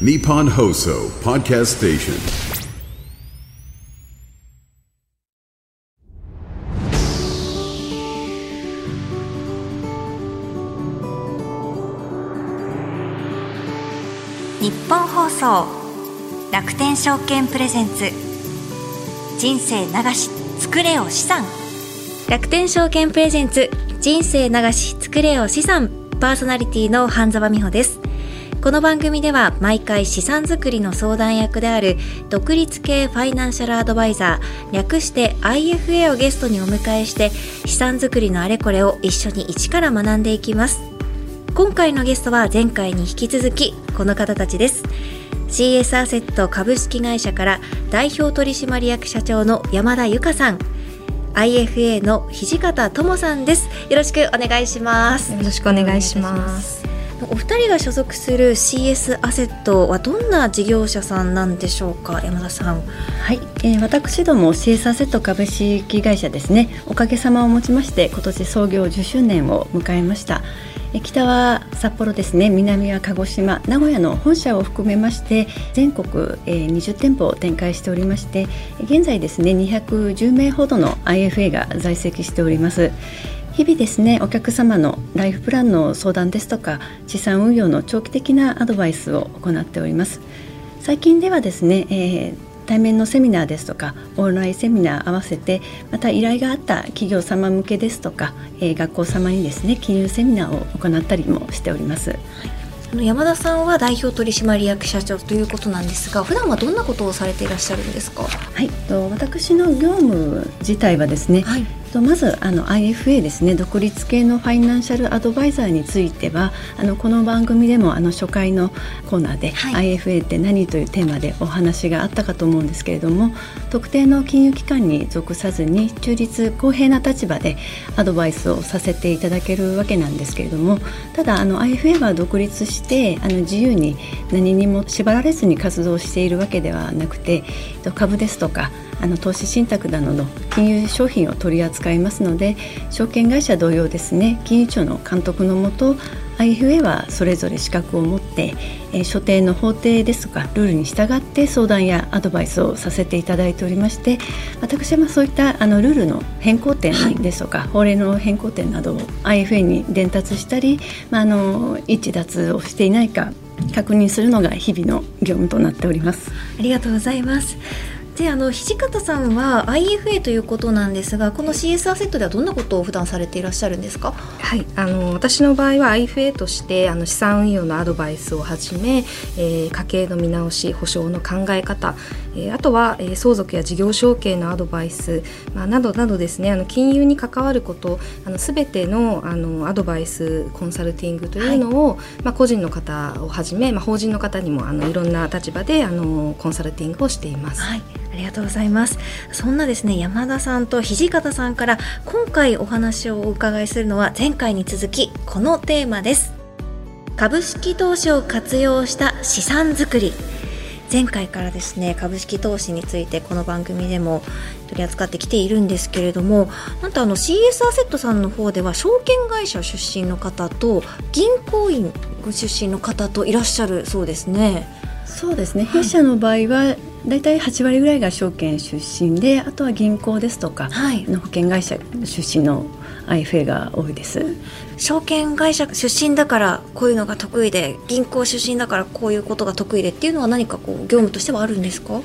Nippon Hoso Podcast Station. 日本放送楽天証券プレゼンツ。人生流し作れよ資産。楽天証券プレゼンツ人生流し作れよ資産。パーソナリティの半沢美穂です。この番組では毎回資産作りの相談役である独立系ファイナンシャルアドバイザー略して IFA をゲストにお迎えして資産作りのあれこれを一緒に一から学んでいきます。今回のゲストは前回に引き続きこの方たちです。CS アセット株式会社から代表取締役社長の山田由香さん。IFA の土方智さんです。よろしくお願いします。よろしくお願いします。お二人が所属する CS アセットはどんな事業者さんなんでしょうか山田さん。はい、えー、私ども CS アセット株式会社ですね。おかげさまをもちまして今年創業10周年を迎えました。北は札幌ですね。南は鹿児島。名古屋の本社を含めまして全国20店舗を展開しておりまして現在ですね210名ほどの IFA が在籍しております。日々ですねお客様のライフプランの相談ですとか資産運用の長期的なアドバイスを行っております。最近ではですね、えー対面のセミナーですとかオンラインセミナー合わせてまた依頼があった企業様向けですとか、えー、学校様にですね金融セミナーを行ったりもしております。はい。山田さんは代表取締役社長ということなんですが普段はどんなことをされていらっしゃるんですか？はい。と私の業務自体はですね、はい、とまずあの IFA ですね。独立系のファイナンシャルアドバイザーについてはあのこの番組でもあの初回のコーナーで、はい、IFA って何というテーマでお話があったかと思うんですけれども特定の金融機関に属さずに中立公平な立場でアドバイスをさせていただけるわけなんですけれどもただあの IFA は独立してあの自由に何にも縛られずに活動しているわけではなくて株ですとかあの投資信託などの金融商品を取り扱いますので証券会社同様ですね金融庁の監督のもと IFA はそれぞれ資格を持って、えー、所定の法定ですとかルールに従って相談やアドバイスをさせていただいておりまして私はそういったあのルールの変更点ですとか、はい、法令の変更点などを IFA に伝達したり、まあ、あの一致脱をしていないか確認するのが日々の業務となっております。ありがとうございます。であの土方さんは IFA ということなんですがこの CS アセットではどんなことを普段されていらっしゃるんですか？はい。あの私の場合は IFA としてあの資産運用のアドバイスをはじめ、えー、家計の見直し保証の考え方、えー、あとは、えー、相続や事業承継のアドバイス、まあ、などなどですねあの金融に関わることあの全てのあのアドバイスコンサルティングというのを、はい、まあ、個人の方をはじめ、まあ、法人の方にもあのいろんな立場であのコンサルティングをしています。はい。ありがとうございます。そんなですね山田さんと土方さんから今回お話をお伺いするのは前回に続きこのテーマです。株式投資を活用した資産作り前回からですね株式投資についてこの番組でも取り扱ってきているんですけれどもなんとあの CS アセットさんの方では証券会社出身の方と銀行員ご出身の方といらっしゃるそうですね。そうですね、弊社の場合は大体8割ぐらいが証券出身であとは銀行ですとか、はい、保険会社出身の IFA が多いです。証券会社出身だからこういうのが得意で銀行出身だからこういうことが得意でっていうのは何かこう業務としてはあるんですか？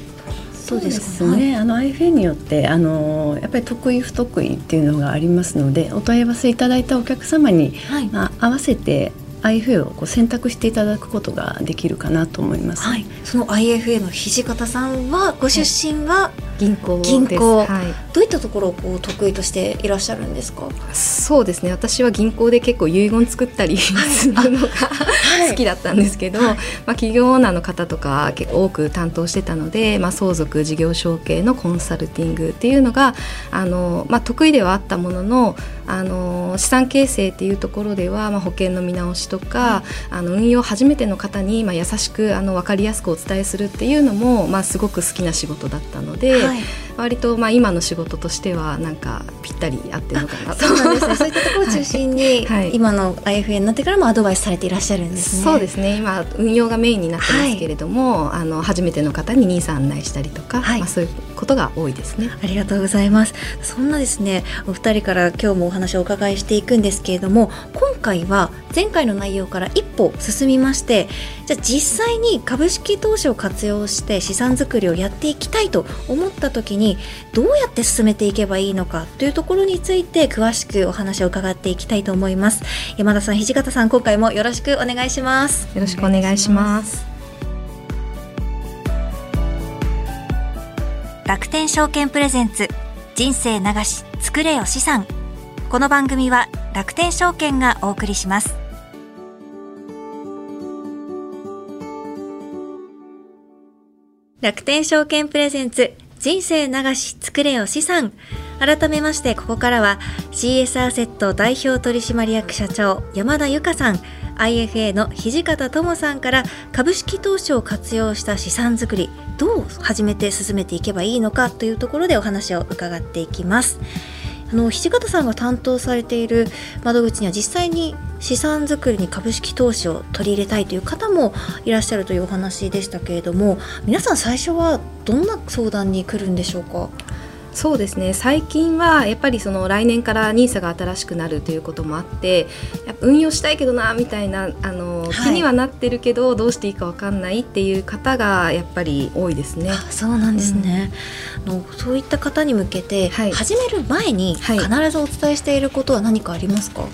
そうですね、はい、あの IFA によってあのやっぱり得意不得意っていうのがありますのでお問い合わせいただいたお客様に、はい、まあ、合わせて IFA をこう選択していただくことができるかなと思います。はい、その IFA の土方さんはご出身は、銀行銀行、はい、どういったところをこう得意としていらっしゃるんですか？そうですね。私は銀行で結構遺言作ったりするのが 好きだったんですけど、はい、まあ企業オーナーの方とか結構多く担当してたので、まあ相続事業承継のコンサルティングっていうのがあのまあ得意ではあったものの、あの資産形成っていうところではまあ保険の見直しとか、あの運用初めての方にまあ優しくあの分かりやすくお伝えするっていうのもまあすごく好きな仕事だったので。はい。割とまあ今の仕事としてはなんかぴったり合ってるのかなそうなんですね。そういったところを 中心に、はい、今の IFA になってからもアドバイスされていらっしゃるんですね。そうですね。今運用がメインになってますけれども、はい、あの初めての方にニーサ案内したりとか、はい、まあ、そういうことが多いですね。ありがとうございます。そんなですねお二人から今日もお話をお伺いしていくんですけれども今回は前回の内容から一歩進みましてじゃあ実際に株式投資を活用して資産作りをやっていきたいと思った時にどうやって進めていけばいいのかというところについて詳しくお話を伺っていきたいと思います。山田さん土方さん今回もよろしくお願いします。よろしくお願いします。楽天証券プレゼンツ人生流し作れよ資産。この番組は楽天証券がお送りします。楽天証券プレゼンツ人生流し作れよ資産改めましてここからは CS アセット代表取締役社長山田由香さん IFA の土方智さんから株式投資を活用した資産作りどう始めて進めていけばいいのかというところでお話を伺っていきます。あの土方さんが担当されている窓口には実際に資産作りに株式投資を取り入れたいという方もいらっしゃるというお話でしたけれども皆さん最初はどんな相談に来るんでしょうか？そうですね。最近はやっぱりその来年から NISA が新しくなるということもあって運用したいけどなみたいなあの、はい、気にはなってるけどどうしていいか分かんないっていう方がやっぱり多いですね。そうなんですね、うん、のそういった方に向けて、はい、始める前に必ずお伝えしていることは何かありますか、はい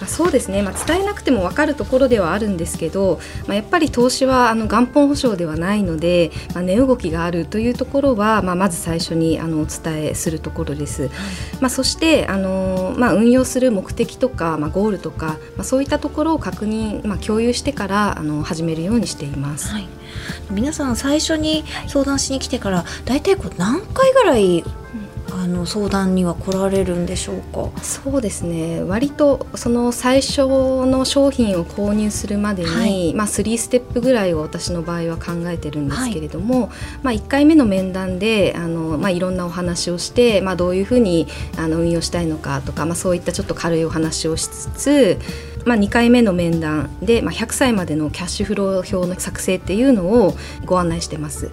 まあ、そうですね、まあ、伝えなくても分かるところではあるんですけど、まあ、やっぱり投資はあの元本保証ではないので、まあ、値動きがあるというところは、まあ、まず最初にあのお伝えするところです。はい、まあ、そしてあの、まあ、運用する目的とか、まあ、ゴールとか、まあ、そういったところを確認、まあ、共有してからあの始めるようにしています。はい皆さん最初に相談しに来てから大体こう何回ぐらいあの相談には来られるんでしょうか？そうですね。割とその最初の商品を購入するまでに、はい、まあ、3ステップぐらいを私の場合は考えてるんですけれども、はい、まあ、1回目の面談であの、まあ、いろんなお話をして、まあ、どういうふうにあの運用したいのかとか、まあ、そういったちょっと軽いお話をしつつまあ、2回目の面談で、まあ、100歳までのキャッシュフロー表の作成っていうのをご案内してます。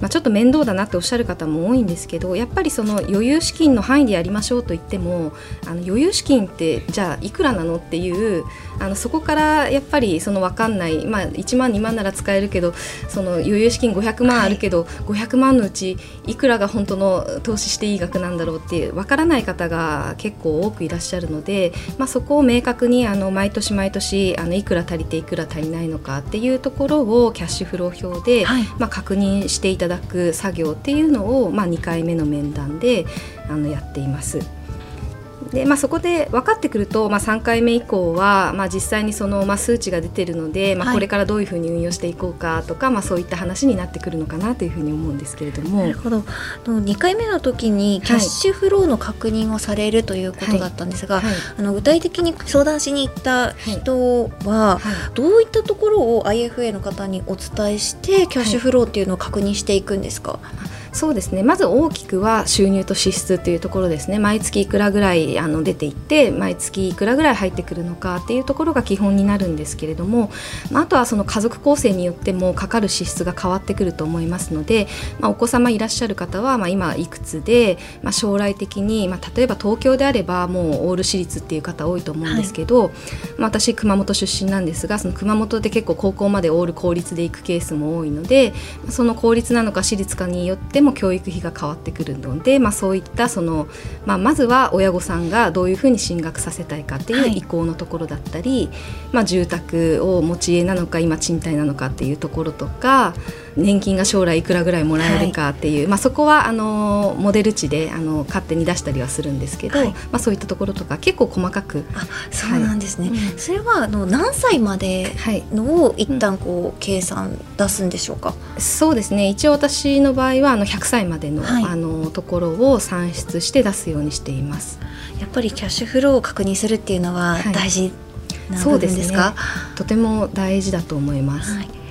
まあ、ちょっと面倒だなっておっしゃる方も多いんですけどやっぱりその余裕資金の範囲でやりましょうと言ってもあの余裕資金ってじゃあいくらなのっていうあのそこからやっぱりその分かんない、まあ、1万2万なら使えるけどその余裕資金500万あるけど、はい、500万のうちいくらが本当の投資していい額なんだろうっていう分からない方が結構多くいらっしゃるので、まあ、そこを明確にあの毎年毎年あのいくら足りていくら足りないのかっていうところをキャッシュフロー表で、はい、まあ、確認していただく作業っていうのを、まあ、2回目の面談であのやっています。でまあ、そこで分かってくると、まあ、3回目以降は、まあ、実際にその、まあ、数値が出てるので、まあ、これからどういうふうに運用していこうかとか、はい、まあ、そういった話になってくるのかなというふうに思うんですけれども。なるほど。2回目の時にキャッシュフローの確認をされるということだったんですが、はい。はい、あの具体的に相談しに行った人は、どういったところを IFA の方にお伝えしてキャッシュフローっていうのを確認していくんですか、そうですね。まず大きくは収入と支出というところですね。毎月いくらぐらいあの出ていって毎月いくらぐらい入ってくるのかっていうところが基本になるんですけれども、まあ、あとはその家族構成によってもかかる支出が変わってくると思いますので、まあ、お子様いらっしゃる方はまあ今いくつで、まあ、将来的に、まあ、例えば東京であればもうオール私立っていう方多いと思うんですけど、はい、まあ、私熊本出身なんですがその熊本で結構高校までオール公立で行くケースも多いのでその公立なのか私立かによっても教育費が変わってくるので、まあ、そういったその、まあ、まずは親御さんがどういうふうに進学させたいかっていう意向のところだったり、はい、まあ、住宅を持ち家なのか今賃貸なのかっていうところとか年金が将来いくらぐらいもらえるかっていう、はい、まあ、そこはあのモデル値であの勝手に出したりはするんですけど、はい、まあ、そういったところとか結構細かく。あそうなんですね、はい、それはあの何歳までのを一旦こう計算出すんでしょうか、そうですね。一応私の場合はあの100歳までの,、あのところを算出して出すようにしています。やっぱりキャッシュフローを確認するっていうのは大事な部分ですか、ね、とても大事だと思います、はい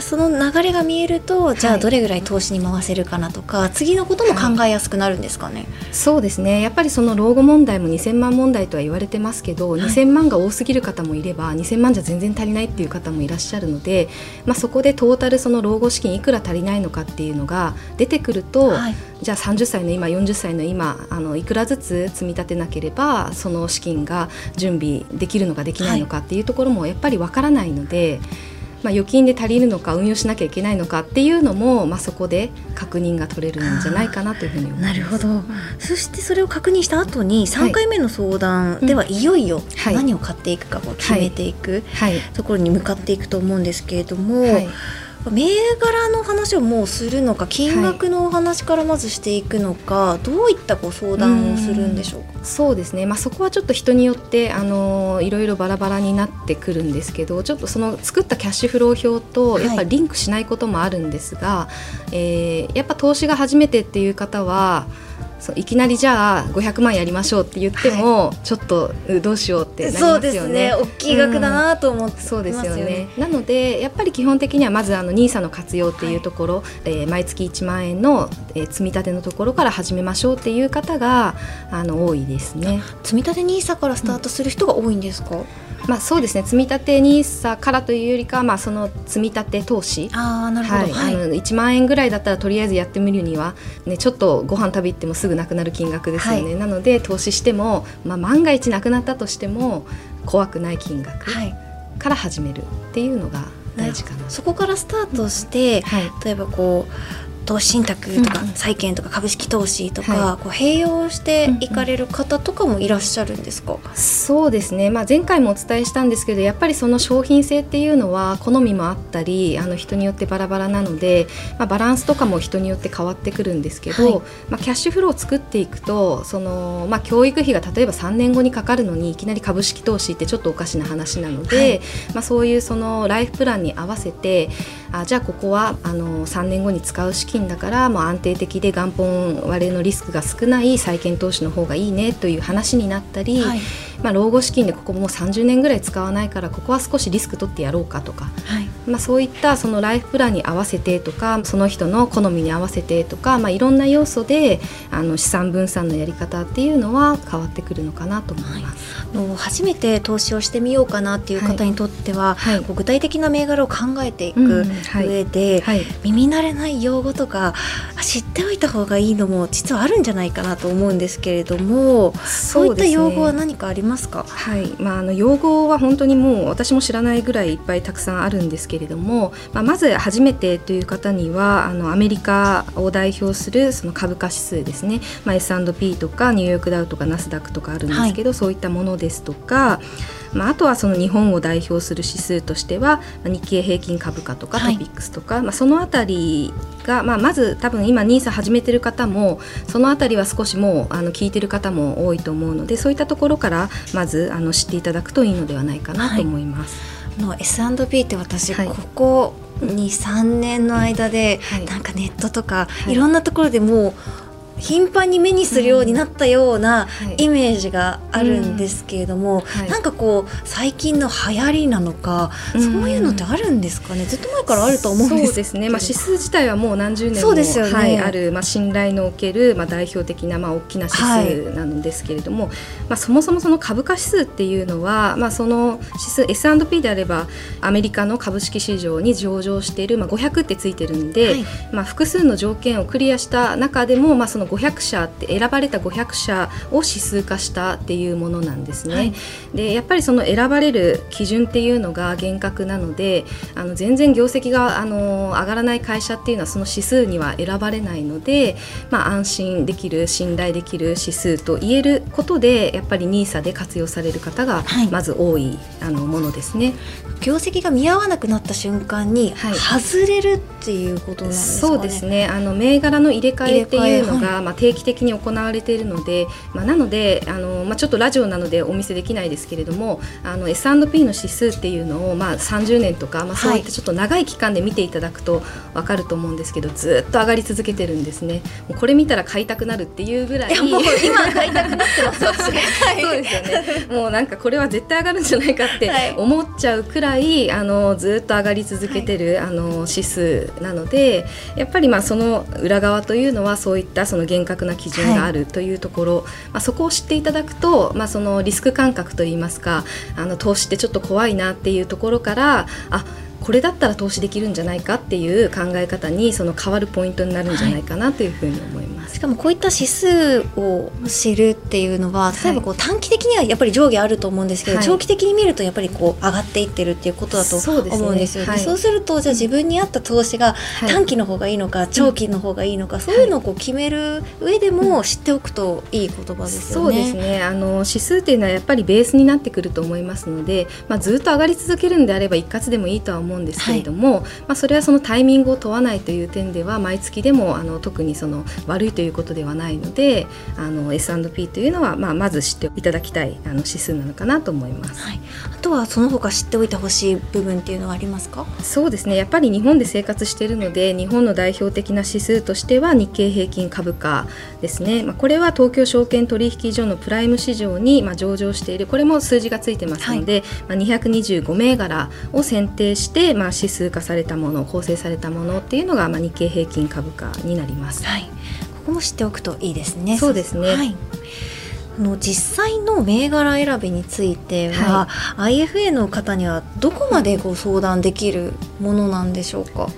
その流れが見えるとじゃあどれぐらい投資に回せるかなとか、はい、次のことも考えやすくなるんですかね、はい、そうですね。やっぱりその老後問題も2000万問題とは言われてますけど、はい、2000万が多すぎる方もいれば2000万じゃ全然足りないっていう方もいらっしゃるので、まあ、そこでトータルその老後資金いくら足りないのかっていうのが出てくると、はい、じゃあ30歳の今40歳の今あのいくらずつ積み立てなければその資金が準備できるのかできないのかっていうところもやっぱりわからないので。まあ、預金で足りるのか運用しなきゃいけないのかっていうのも、まあ、そこで確認が取れるんじゃないかなというふうに思います。なるほど。そしてそれを確認した後に3回目の相談ではいよいよ何を買っていくかを決めていくところに向かっていくと思うんですけれども。はい銘柄の話をもうするのか金額のお話からまずしていくのか、はい、どういったご相談をするんでしょうか？そうですね、まあ、そこはちょっと人によってあのいろいろバラバラになってくるんですけどちょっとその作ったキャッシュフロー表とやっぱりリンクしないこともあるんですが、はい、えー、やっぱ投資が初めてっていう方はそういきなりじゃあ500万やりましょうって言っても、はい、ちょっとどうしようってなりますよね。そうですね。大きい額だなと思って、うん、そうですよね。なのでやっぱり基本的にはまずあの NISA の活用っていうところ、はい、えー、毎月1万円の、えー、積み立てのところから始めましょうっていう方があの多いですね。積み立て NISA からスタートする人が多いんですか、うんまあ、そうですね積み立て NISA からというよりかまあ、その積み立て投資。あなるほど、はい、はい、あの1万円ぐらいだったらとりあえずやってみるには、ね、ちょっとご飯食べ行ってもすぐなくなる金額ですよね、はい、なので投資しても、まあ、万が一なくなったとしても怖くない金額から始めるっていうのが大事かな、そこからスタートして、はい、例えばこう投資信託とか債券とか株式投資とか、こう併用していかれる方とかもいらっしゃるんですか、そうですね、まあ、前回もお伝えしたんですけどやっぱりその商品性っていうのは好みもあったりあの人によってバラバラなので、まあ、バランスとかも人によって変わってくるんですけど、はい、まあ、キャッシュフローを作っていくとその、まあ、教育費が例えば3年後にかかるのにいきなり株式投資ってちょっとおかしな話なので、はい、まあ、そういうそのライフプランに合わせてあじゃあここはあの3年後に使う資金だからもう安定的で元本割れのリスクが少ない債券投資の方がいいねという話になったり、はい、まあ、老後資金でここもう30年ぐらい使わないからここは少しリスク取ってやろうかとか、はい、まあ、そういったそのライフプランに合わせてとかその人の好みに合わせてとか、まあ、いろんな要素であの資産分散のやり方っていうのは変わってくるのかなと思います。はい、初めて投資をしてみようかなっていう方にとっては、はい、具体的な銘柄を考えていく上で、はい、耳慣れない用語とか知っておいた方がいいのも実はあるんじゃないかなと思うんですけれどもそういった用語は何かありますか？はい。まあ、あの用語は本当にもう私も知らないぐらいいっぱいたくさんあるんですけれども、まあ、まず初めてという方にはあのアメリカを代表するその株価指数ですね、まあ、S&P とかニューヨークダウとかナスダックとかあるんですけど、はい、そういったものですとかまあ、あとはその日本を代表する指数としては日経平均株価とかトピックスとか、はい、まあ、そのあたりが、まあ、まず多分今 NISA 始めてる方もそのあたりは少しもうあの聞いてる方も多いと思うのでそういったところからまずあの知っていただくといいのではないかなと思います。はい、の S&P って私、ここ23年の間で、なんかネットとか、い、ろんなところでもう頻繁に目にするようになったようなイメージがあるんですけれども、はい、なんかこう最近の流行りなのか、そういうのってあるんですかね？ずっと前からあると思うんですそうですね、まあ、指数自体はもう何十年も、ね。はい、ある、まあ、信頼のおける、まあ、代表的な、まあ、大きな指数なんですけれども、はい、まあ、そもそもその株価指数っていうのは、まあ、その指数 S&P であればアメリカの株式市場に上場している、まあ、500ってついてるんで、まあ、複数の条件をクリアした中でも、まあ、その500社って選ばれた500社を指数化したっていうものなんですね。はい、でやっぱりその選ばれる基準っていうのが厳格なのであの全然業績があの上がらない会社っていうのはその指数には選ばれないので、まあ、安心できる信頼できる指数と言えることでやっぱり NISA で活用される方がまず多い、あのものですね。業績が見合わなくなった瞬間に外れるっていうことなんですか、ね、そうですね。あの銘柄の入れ替えっていうのが、が、まあ、定期的に行われているので、まあ、なのであの、まあ、ちょっとラジオなのでお見せできないですけれどもあの S&P の指数っていうのを、まあ、30年とか、まあ、そういったちょっと長い期間で見ていただくと分かると思うんですけどずっと上がり続けてるんですね。もうこれ見たら買いたくなるっていうぐらい。もう今買いたくなってます そうですよね。もうなんかこれは絶対上がるんじゃないかって思っちゃうくらい、あのずっと上がり続けてる、あの指数なのでやっぱりまあその裏側というのはそういったその厳格な基準があるというところ、まあ、そこを知っていただくと、まあ、そのリスク感覚といいますかあの投資ってちょっと怖いなっていうところからあこれだったら投資できるんじゃないかっていう考え方にその変わるポイントになるんじゃないかなというふうに思います。しかもこういった指数を知るっていうのは例えばこう短期的にはやっぱり上下あると思うんですけど、はい、長期的に見るとやっぱりこう上がっていってるっていうことだと思うんですよね。そう、ねはい、するとじゃあ自分に合った投資が短期の方がいいのか、はい、長期の方がいいのか、そういうのをこう決める上でも知っておくといい言葉ですよね。そうですね。あの指数っていうのはやっぱりベースになってくると思いますので、まあ、ずっと上がり続けるんであれば一括でもいいとは思うんですけれども、まあ、それはそのタイミングを問わないという点では毎月でもあの特にその悪いということではないのであの S&P というのは、まあ、まず知っていただきたいあの指数なのかなと思います、はい、あとはその他知っておいてほしい部分っていうのはありますか？そうですね。やっぱり日本で生活しているので日本の代表的な指数としては日経平均株価ですね、まあ、これは東京証券取引所のプライム市場に、まあ、上場している。これも数字がついてますので、はい、まあ、225銘柄を選定して、まあ、指数化されたもの構成されたものっていうのが、まあ、日経平均株価になります。はいこも知っておくといいですね。そうですね。はい。あの実際の銘柄選びについては、はい、IFA の方にはどこまでご相談できるものなんでしょうか？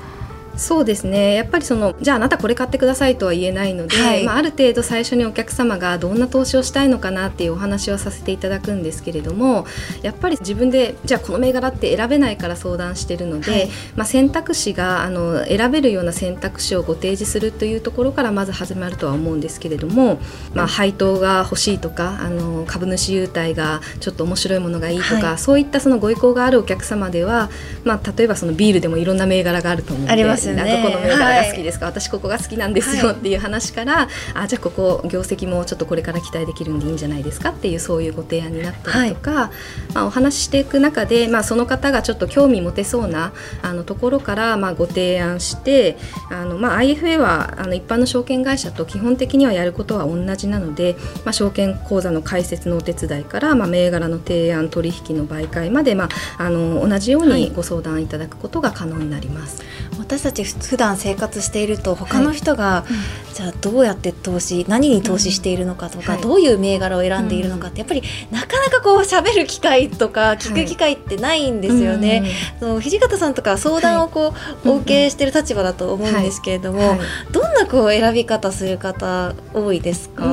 そうですね。やっぱりそのじゃああなたこれ買ってくださいとは言えないので、はい、まあ、ある程度最初にお客様がどんな投資をしたいのかなっていうお話をさせていただくんですけれどもやっぱり自分でじゃあこの銘柄って選べないから相談してるので、はい、まあ、選択肢があの選べるような選択肢をご提示するというところからまず始まるとは思うんですけれども、まあ、配当が欲しいとかあの株主優待がちょっと面白いものがいいとか、はい、そういったそのご意向があるお客様では、まあ、例えばそのビールでもいろんな銘柄があると思うので。ますよね。どこの銘柄が好きですか、はい、私ここが好きなんですよっていう話から、あじゃあここ業績もちょっとこれから期待できるんでいいんじゃないですかっていうそういうご提案になったりとか、まあ、お話ししていく中で、まあ、その方がちょっと興味持てそうなあのところからまあご提案してあの、まあ、IFA はあの一般の証券会社と基本的にはやることは同じなので、まあ、証券口座の開設のお手伝いから、まあ、銘柄の提案取引の媒介まで、まあ、あの同じようにご相談いただくことが可能になります。はい私たち普段生活していると他の人が、はい、じゃあどうやって投資何に投資しているのかとか、うん、どういう銘柄を選んでいるのかってやっぱりなかなかこう喋る機会とか聞く機会ってないんですよね。はい、土方さんとか相談をこう、お受けしてる立場だと思うんですけれども、どんなこう選び方する方多いですか？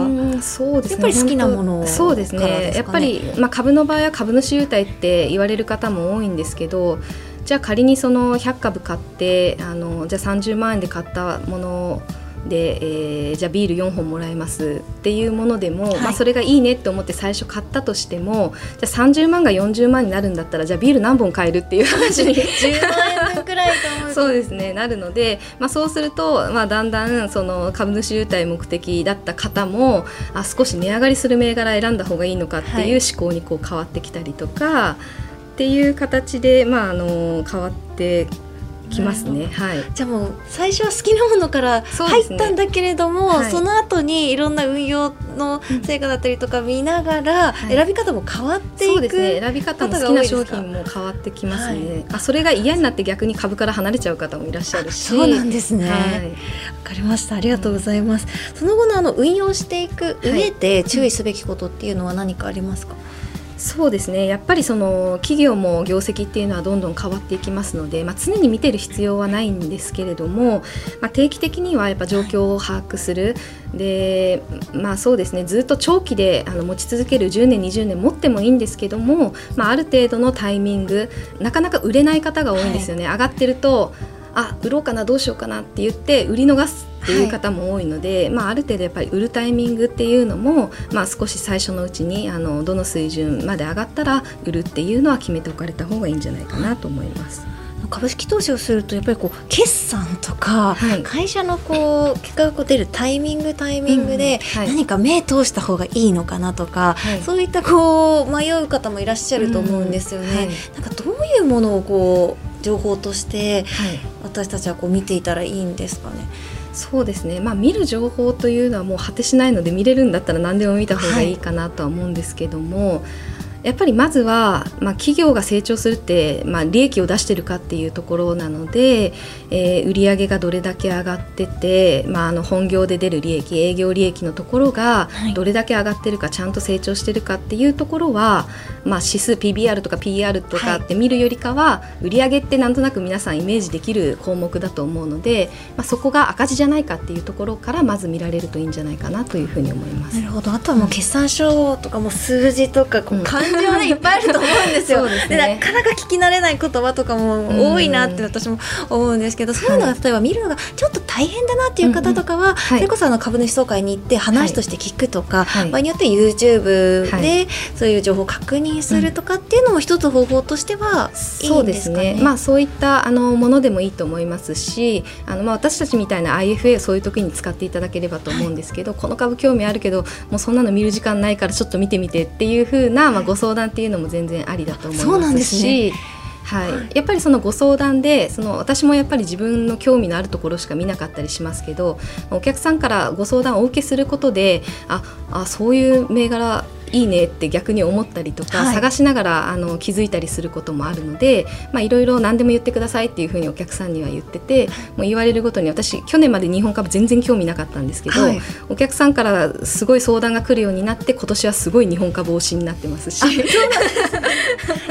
そうですね。やっぱり好きなものそうですね。やっぱりまあ株の場合は株主優待って言われる方も多いんですけど。じゃあ仮にその100株買ってあのじゃあ30万円で買ったもので、えー、じゃあビール4本もらえますっていうものでも、はい、まあ、それがいいねって思って最初買ったとしてもじゃあ30万が40万になるんだったらじゃあビール何本買えるっていう話に 10万円分くらいと思う そうですねなるので、まあ、そうすると、まあ、だんだんその株主優待目的だった方もあ少し値上がりする銘柄選んだ方がいいのかっていう思考にこう変わってきたりとか。はいっていう形で、まあ、あの変わってきますね、はい、じゃあもう最初は好きなものから入ったんだけれどもそ、ねはい、その後にいろんな運用の成果だったりとか見ながら選び方も変わっていく、はい、そうですね。選び方も好きな商品も変わってきますね、はい、あそれが嫌になって逆に株から離れちゃう方もいらっしゃるし。そうなんですね。わ、かりました。ありがとうございます、その後のあの運用していく上で注意すべきことっていうのは何かありますか、そうですね。やっぱりその企業も業績っていうのはどんどん変わっていきますので、まあ、常に見てる必要はないんですけれども、まあ、定期的にはやっぱ状況を把握する。でまあそうですね。ずっと長期であの持ち続ける10年20年持ってもいいんですけども、まあ、ある程度のタイミングなかなか売れない方が多いんですよね、はい、上がってるとあ売ろうかなどうしようかなって言って売り逃すっていう方も多いので、はい、まあ、ある程度やっぱり売るタイミングっていうのも、まあ、少し最初のうちにあのどの水準まで上がったら売るっていうのは決めておかれた方がいいんじゃないかなと思います。株式投資をするとやっぱりこう決算とか、はい、会社のこう結果が出るタイミングタイミングで何か目通した方がいいのかなとか、はい、そういったこう迷う方もいらっしゃると思うんですよね。はい、なんかどういうものをこう情報として私たちはこう見ていたらいいんですかね。そうですね、まあ、見る情報というのはもう果てしないので見れるんだったら何でも見た方がいいかなとは思うんですけども、やっぱりまずは、まあ、企業が成長するって、まあ、利益を出してるかっていうところなので、えー、売上がどれだけ上がってて、まあ、あの本業で出る利益営業利益のところがどれだけ上がってるか、はい、ちゃんと成長してるかっていうところは、まあ、指数 PBR とか PR とかって見るよりかは、はい、売上ってなんとなく皆さんイメージできる項目だと思うので、まあ、そこが赤字じゃないかっていうところからまず見られるといいんじゃないかなというふうに思います。なるほど。あとはもう決算書とかも数字とかこう感情ね、いっぱいあると思うんですよ。で、ね、なかなか聞き慣れない言葉とかも多いなって私も思うんですけど、そういうのが例えば見るのがちょっと大変だなっていう方とかは、それこそあの株主総会に行って話として聞くとか、はい、場合によって YouTube でそういう情報を確認するとかっていうのも一つ方法としてはいいんですかね？まあそういったあのものでもいいと思いますしあのまあ私たちみたいな IFA そういう時に使っていただければと思うんですけど、はい、この株興味あるけどもうそんなの見る時間ないからちょっと見てみてっていうふうな、まあ、ご相談っていうのも全然ありだと思いますし。はい、やっぱりそのご相談でその私もやっぱり自分の興味のあるところしか見なかったりしますけどお客さんからご相談をお受けすることでああそういう銘柄いいねって逆に思ったりとか、はい、探しながらあの気づいたりすることもあるのでいろいろ何でも言ってくださいっていうふうにお客さんには言っててもう言われるごとに私去年まで日本株全然興味なかったんですけど、はい、お客さんからすごい相談が来るようになって今年はすごい日本株推しになってますし。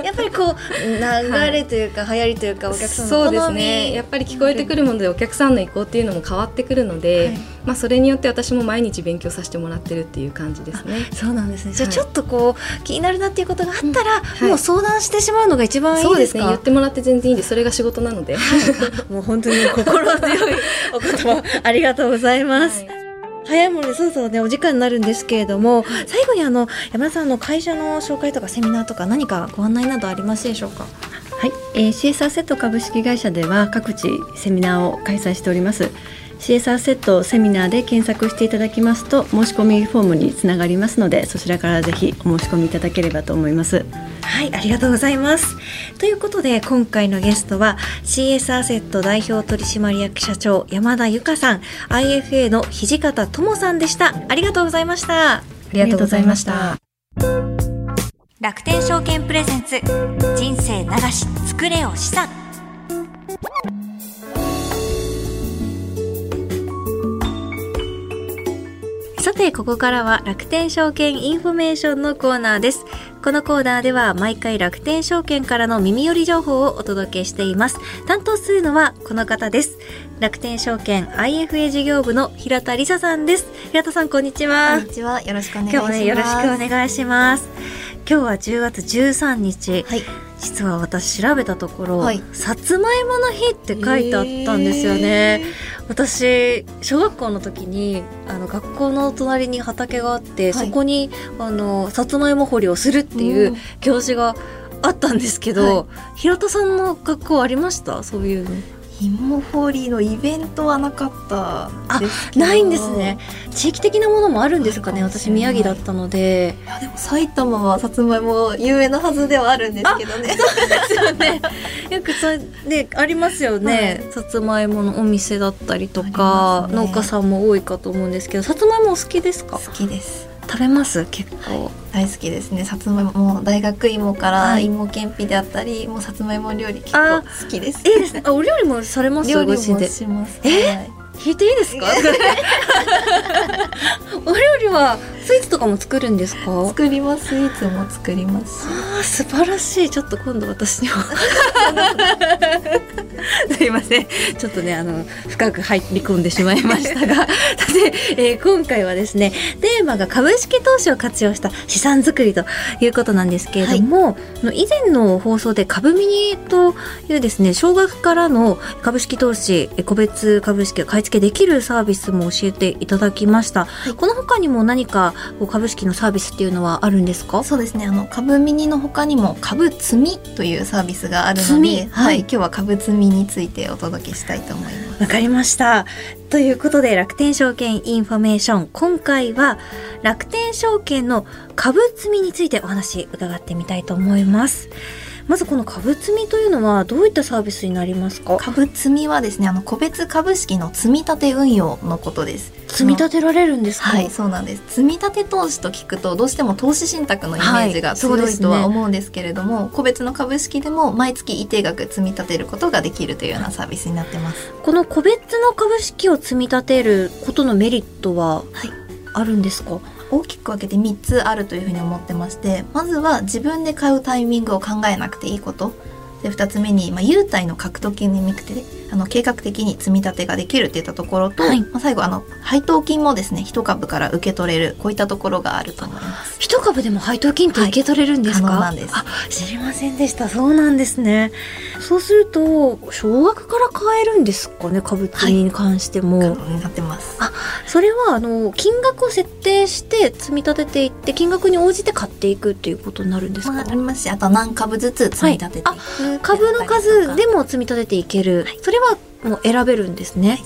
やっぱりこう流れというか、はい、流行りというかお客さんのそうですね。やっぱり聞こえてくるものでお客さんの意向っていうのも変わってくるので、はい、まあ、それによって私も毎日勉強させてもらってるっていう感じですね。そうなんですね。じゃあちょっとこう気になるなっていうことがあったら、うん、もう相談してしまうのが一番いいですね。言ってもらって全然いいんでそれが仕事なので。もう本当に心強い お言葉ありがとうございます。早いものでそろそろねお時間になるんですけれども最後にあの山田さんの会社の紹介とかセミナーとか何かご案内などありますでしょうか？はい、えー、CSR セット株式会社では各地セミナーを開催しております CSR セットセミナーで検索していただきますと申し込みフォームにつながりますのでそちらからぜひお申し込みいただければと思います。はいありがとうございます。ということで今回のゲストは CSR セット代表取締役社長山田由香さん IFA の土方智さんでした。ありがとうございました。ありがとうございました。楽天証券プレゼンツ人生流し作れよ資産て、ここからは楽天証券インフォメーションのコーナーです。このコーナーでは毎回楽天証券からの耳寄り情報をお届けしています。担当するのはこの方です。楽天証券 IFA 事業部の平田理沙さんです。平田さん、こんにちは。こんにちは。よろしくお願いします。今日もね、よろしくお願いします。今日は10月13日。はい。実は私調べたところ、はい、さつまいもの日って書いてあったんですよね。私小学校の時にあの学校の隣に畑があって、はい、そこにあのさつまいも掘りをするっていう行事があったんですけど、はい、平田さんの学校ありました？そういうの芋掘りのイベントはなかったあないんですね。地域的なものもあるんですかね私宮城だったので。いやでも埼玉はさつまいも有名なはずではあるんですけどね。そうですよね。よくそねありますよね、はい、さつまいものお店だったりとか、ね、農家さんも多いかと思うんですけどさつまいもお好きですか？好きです食べます？結構、大好きですね。さつまいも大学芋から芋けんぴであったり、もうさつまいも料理結構好きです。いいですねあお料理もされます？料理もします。え、はい聞いていいですか？お料理はスイーツとかも作るんですか？作ります。スイーツも作ります。ああ素晴らしい。ちょっと今度私にも。すいません。ちょっとねあの深く入り込んでしまいましたが。さて、えー、今回はですねテーマが株式投資を活用した資産作りということなんですけれども、はい、以前の放送で株ミニというですね少額からの株式投資個別株式を買い付けできるサービスも教えていただきました、はい、この他にも何かた株式のサービスっていうのはあるんですか？そうですね。あの株ミニの他にも株積みというサービスがあるので、はい、はい、今日は株積みについてお届けしたいと思います。わかりました。ということで楽天証券インフォメーション。今回は楽天証券の株積みについてお話伺ってみたいと思いますまずこの株積みというのはどういったサービスになりますか？株積みはですねあの個別株式の積み立て運用のことです。積み立てられるんですはいそうなんです。積み立て投資と聞くとどうしても投資信託のイメージが強いとは思うんですけれども、はいね、個別の株式でも毎月一定額積み立てることができるというようなサービスになってます。この個別の株式を積み立てることのメリットはあるんですか、はい大きく分けて3つあるというふうに思ってましてまずは自分で買うタイミングを考えなくていいこと。で2つ目に、まあ、優待の獲得に向けてあの計画的に積み立てができるっていったところと、はい、まあ、最後あの配当金もですね一株から受け取れるこういったところがあると思います。一株でも配当金って受け取れるんですか、はい、なんです。あ知りませんでした。そうなんですね。そうすると少額から買えるんですかね？株式に関しても、はい、なってます。あそれはあの金額を設定して積み立てていって金額に応じて買っていくっていうことになるんですか、まあ、ありますしあと何株ずつ積み立てて。い。く、株の数でも積み立てていける、それはもう選べるんですね。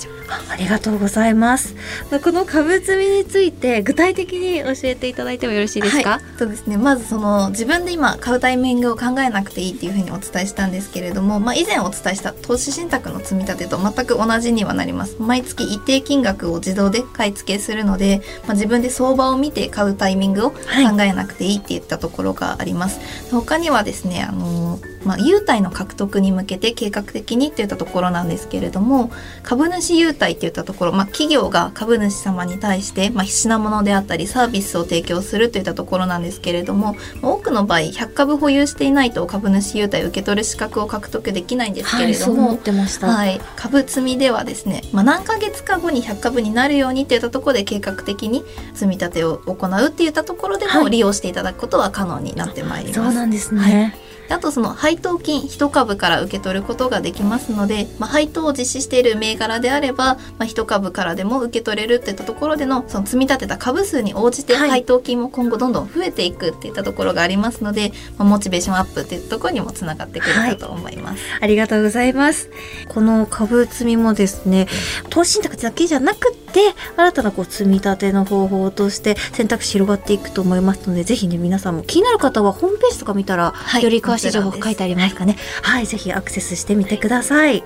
ありがとうございます。この株積みについて具体的に教えていただいてもよろしいですか？はい、そうですね。まずその自分で今買うタイミングを考えなくていいっていうふうにお伝えしたんですけれども、まあ以前お伝えした投資信託の積み立てと全く同じにはなります。毎月一定金額を自動で買い付けするので、まあ自分で相場を見て買うタイミングを考えなくていいっていったところがあります。はい、他にはですね、あのまあ優待の獲得に向けて計画的にっていったところなんですけれども、株主優待っていったところ、まあ、企業が株主様に対して、まあ、品物であったりサービスを提供するといったところなんですけれども多くの場合100株保有していないと株主優待を受け取る資格を獲得できないんですけれども、はい、株積みではですね、まあ、何ヶ月か後に100株になるようにっていったところで計画的に積み立てを行うっていったところでも利用していただくことは可能になってまいります。はい、そうなんですね、はいあとその配当金1株から受け取ることができますので、まあ、配当を実施している銘柄であれば、まあ、1株からでも受け取れるっていったところでのその積み立てた株数に応じて配当金も今後どんどん増えていくっていったところがありますので、まあ、モチベーションアップっていうところにもつながってくるかと思います、はい、ありがとうございます。この株積みもですね投資信託だけじゃなくて新たなこう積み立ての方法として選択肢広がっていくと思いますのでぜひね皆さんも気になる方はホームページとか見たら、はい、より詳しい情報書いてありますかね。はい、ぜひアクセスしてみてください。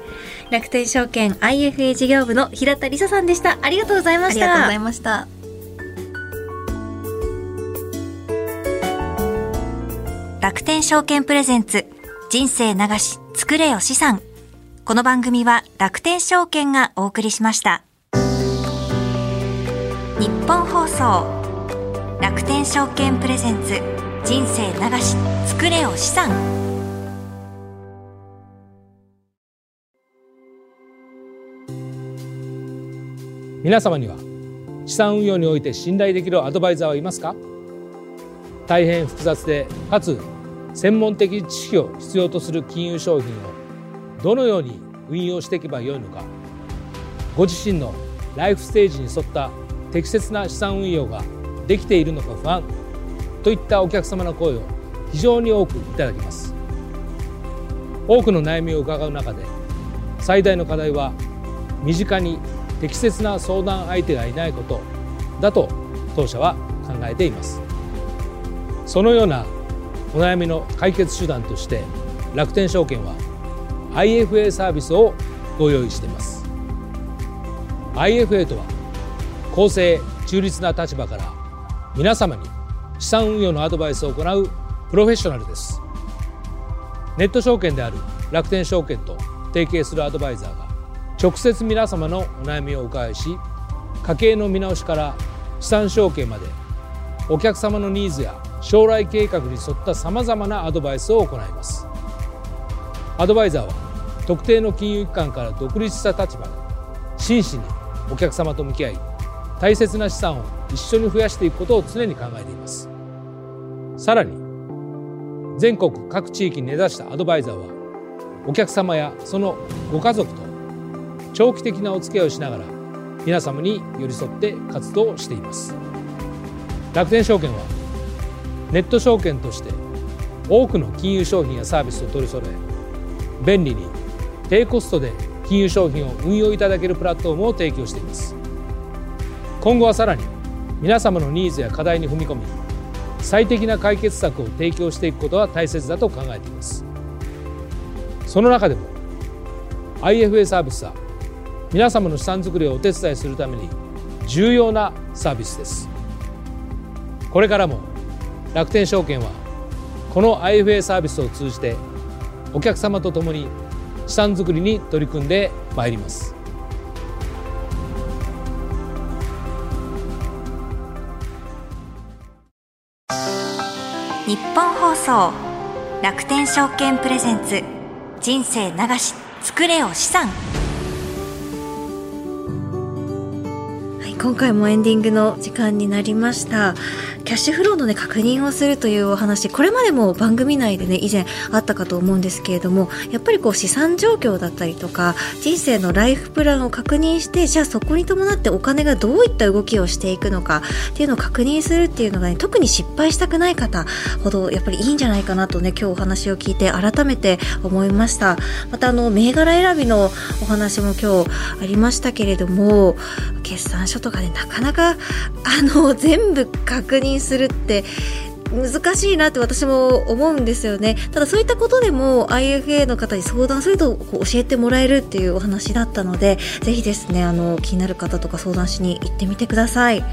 楽天証券 IFA 事業部の平田理沙さんでした。ありがとうございました。ありがとうございました。楽天証券プレゼンツ人生流し作れよ資産。この番組は楽天証券がお送りしました。日本放送楽天証券プレゼンツ。人生流し作れよ資産。皆様には資産運用において信頼できるアドバイザーはいますか？大変複雑でかつ専門的知識を必要とする金融商品をどのように運用していけばよいのか？ご自身のライフステージに沿った適切な資産運用ができているのか不安。といったお客様の声を非常に多くいただきます。多くの悩みを伺う中で最大の課題は身近に適切な相談相手がいないことだと当社は考えています。そのようなお悩みの解決手段として楽天証券は IFA サービスをご用意しています。IFA とは公正中立な立場から皆様に資産運用のアドバイスを行うプロフェッショナルです。ネット証券である楽天証券と提携するアドバイザーが直接皆様のお悩みをお伺いし家計の見直しから資産承継までお客様のニーズや将来計画に沿ったさまざまなアドバイスを行います。アドバイザーは特定の金融機関から独立した立場で真摯にお客様と向き合い大切な資産を一緒に増やしていくことを常に考えています。さらに全国各地域に根ざしたアドバイザーはお客様やそのご家族と長期的なお付き合いをしながら皆様に寄り添って活動しています。楽天証券はネット証券として多くの金融商品やサービスを取り揃え便利に低コストで金融商品を運用いただけるプラットフォームを提供しています。今後はさらに皆様のニーズや課題に踏み込み最適な解決策を提供していくことは大切だと考えています。その中でも IFA サービスは皆様の資産づくりをお手伝いするために重要なサービスです。これからも楽天証券はこの IFA サービスを通じてお客様と共に資産づくりに取り組んでまいります。日本放送楽天証券プレゼンツ人生流し作れよ資産。はい今回もエンディングの時間になりました。キャッシュフローのね確認をするというお話これまでも番組内でね以前あったかと思うんですけれどもやっぱりこう資産状況だったりとか人生のライフプランを確認してじゃあそこに伴ってお金がどういった動きをしていくのかっていうのを確認するっていうのがね特に失敗したくない方ほどやっぱりいいんじゃないかなとね今日お話を聞いて改めて思いました。またあの銘柄選びのお話も今日ありましたけれども決算書とかでなかなかあの全部確認するって難しいなって私も思うんですよね。ただそういったことでも IFA の方に相談するとこう教えてもらえるっていうお話だったのでぜひですねあの気になる方とか相談しに行ってみてください。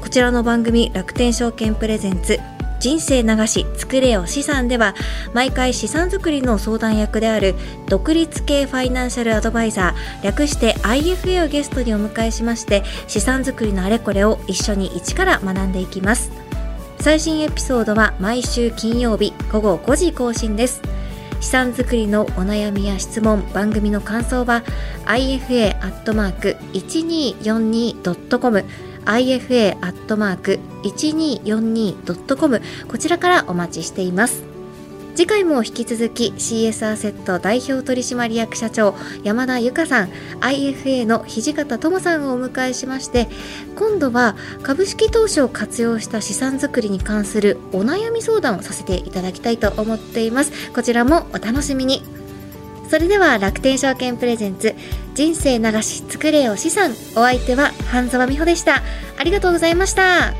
こちらの番組楽天証券プレゼンツ人生流し作れよ資産では毎回資産作りの相談役である独立系ファイナンシャルアドバイザー略して IFA をゲストにお迎えしまして資産作りのあれこれを一緒に一から学んでいきます。最新エピソードは毎週金曜日午後5時更新です。資産作りのお悩みや質問番組の感想は ifa.1242.com ifa.1242.com こちらからお待ちしています。次回も引き続き CS アセット代表取締役社長山田由香さん IFA の土方智さんをお迎えしまして今度は株式投資を活用した資産作りに関するお悩み相談をさせていただきたいと思っています。こちらもお楽しみに。それでは楽天証券プレゼンツ人生流し作れよ資産。お相手は半沢美穂でした。ありがとうございました。